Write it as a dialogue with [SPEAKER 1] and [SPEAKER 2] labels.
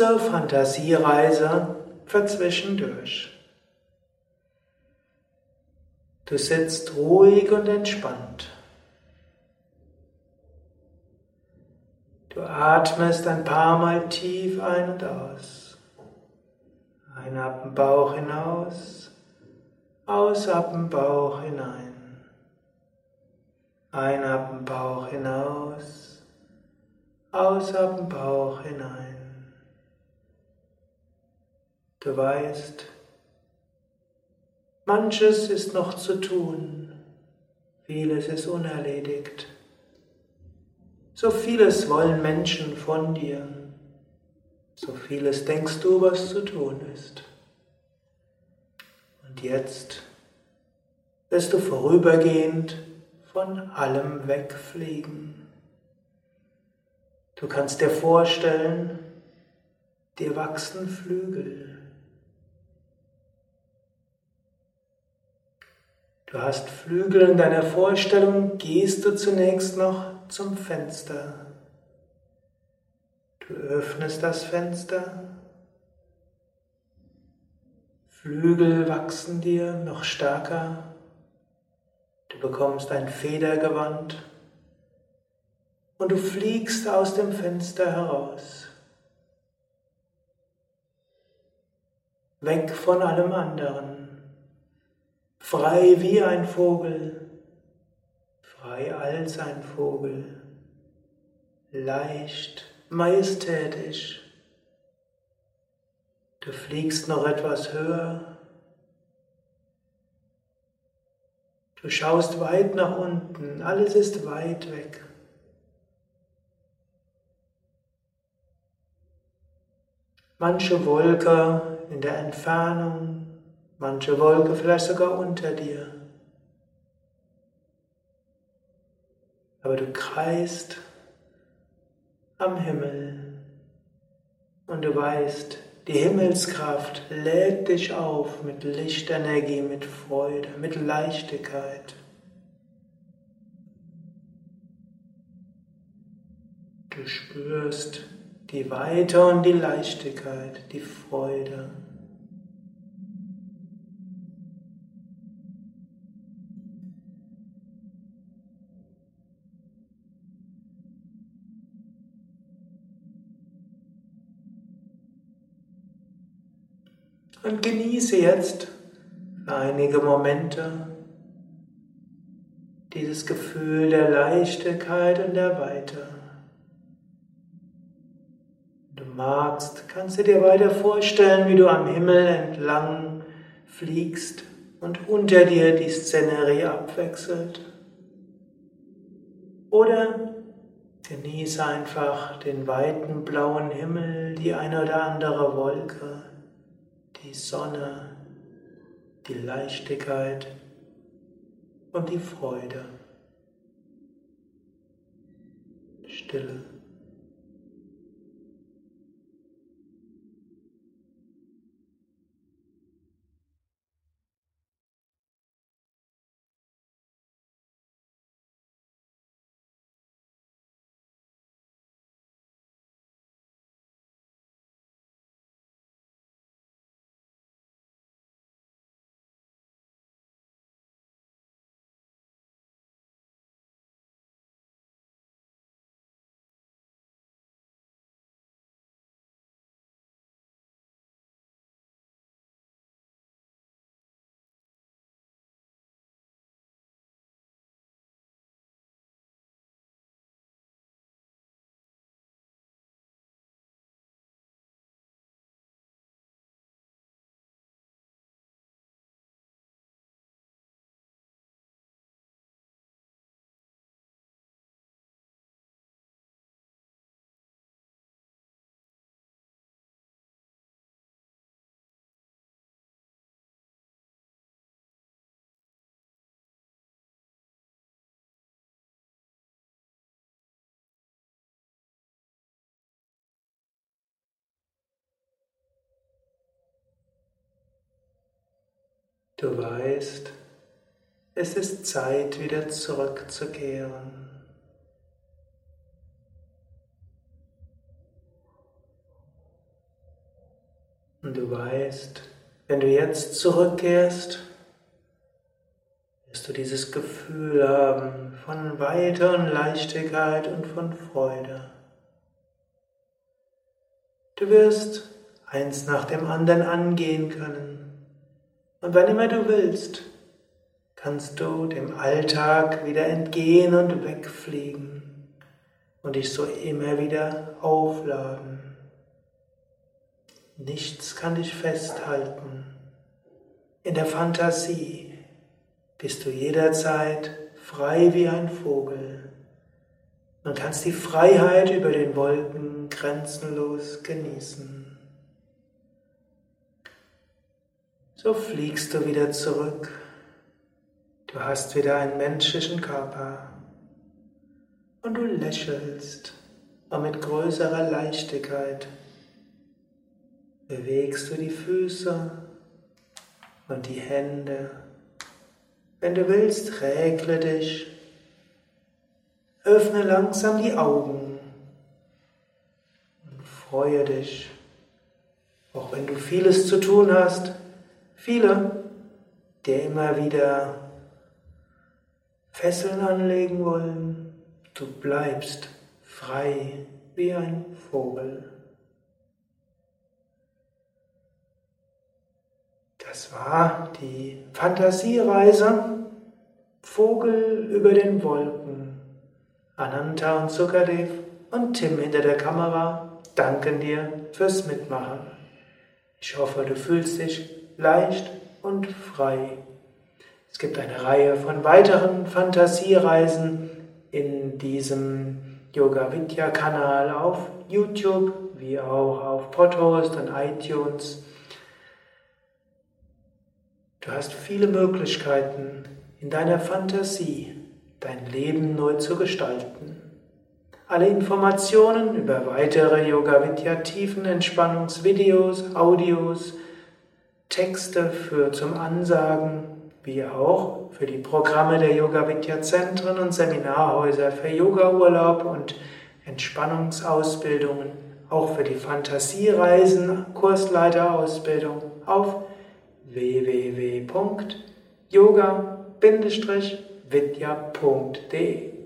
[SPEAKER 1] kurze Fantasiereise für zwischendurch. Du sitzt ruhig und entspannt. Du atmest ein paar Mal tief ein und aus. Ein ab dem Bauch hinaus, aus ab dem Bauch hinein. Ein ab dem Bauch hinaus, aus ab dem Bauch hinein. Du weißt, manches ist noch zu tun, vieles ist unerledigt. So vieles wollen Menschen von dir, so vieles denkst du, was zu tun ist. Und jetzt wirst du vorübergehend von allem wegfliegen. Du kannst dir vorstellen, dir wachsen Flügel. Du hast Flügel in deiner Vorstellung, gehst du zunächst noch zum Fenster. Du öffnest das Fenster. Flügel wachsen dir noch stärker. Du bekommst ein Federgewand und du fliegst aus dem Fenster heraus. Weg von allem anderen, frei wie ein Vogel, frei als ein Vogel, leicht, majestätisch. Du fliegst noch etwas höher. Du schaust weit nach unten, alles ist weit weg. manche Wolke in der Entfernung, manche Wolke vielleicht sogar unter dir. Aber du kreist am Himmel und du weißt, die Himmelskraft lädt dich auf mit Lichtenergie, mit Freude, mit Leichtigkeit. Du spürst die Weite und die Leichtigkeit, die Freude. Und genieße jetzt einige Momente. Dieses Gefühl der Leichtigkeit und der Weite. Magst, kannst du dir weiter vorstellen, wie du am Himmel entlang fliegst und unter dir die Szenerie abwechselt. Oder genieße einfach den weiten blauen Himmel, die eine oder andere Wolke, die Sonne, die Leichtigkeit und die Freude. Stille. Du weißt, es ist Zeit, wieder zurückzukehren. Und du weißt, wenn du jetzt zurückkehrst, wirst du dieses Gefühl haben von Weite und Leichtigkeit und von Freude. Du wirst eins nach dem anderen angehen können. Und wann immer du willst, kannst du dem Alltag wieder entgehen und wegfliegen und dich so immer wieder aufladen. Nichts kann dich festhalten. In der Fantasie bist du jederzeit frei wie ein Vogel und kannst die Freiheit über den Wolken grenzenlos genießen. So fliegst du wieder zurück. Du hast wieder einen menschlichen Körper und du lächelst, aber mit größerer Leichtigkeit bewegst du die Füße und die Hände. Wenn du willst, regle dich. Öffne langsam die Augen und freue dich. Auch wenn du vieles zu tun hast, viele, die immer wieder Fesseln anlegen wollen, du bleibst frei wie ein Vogel. Das war die Fantasiereise Vogel über den Wolken. Ananta und Sukadev und Tim hinter der Kamera danken dir fürs Mitmachen. Ich hoffe, du fühlst dich leicht und frei. Es gibt eine Reihe von weiteren Fantasiereisen in diesem Yoga Vidya Kanal auf YouTube, wie auch auf Podhost und iTunes. Du hast viele Möglichkeiten, in deiner Fantasie dein Leben neu zu gestalten. Alle Informationen über weitere Yoga Vidya Tiefenentspannungsvideos, Audios, Texte für zum Ansagen, wie auch für die Programme der Yoga Vidya Zentren und Seminarhäuser für Yoga Urlaub und Entspannungsausbildungen, auch für die Fantasiereisen, Kursleiterausbildung auf www.yoga-vidya.de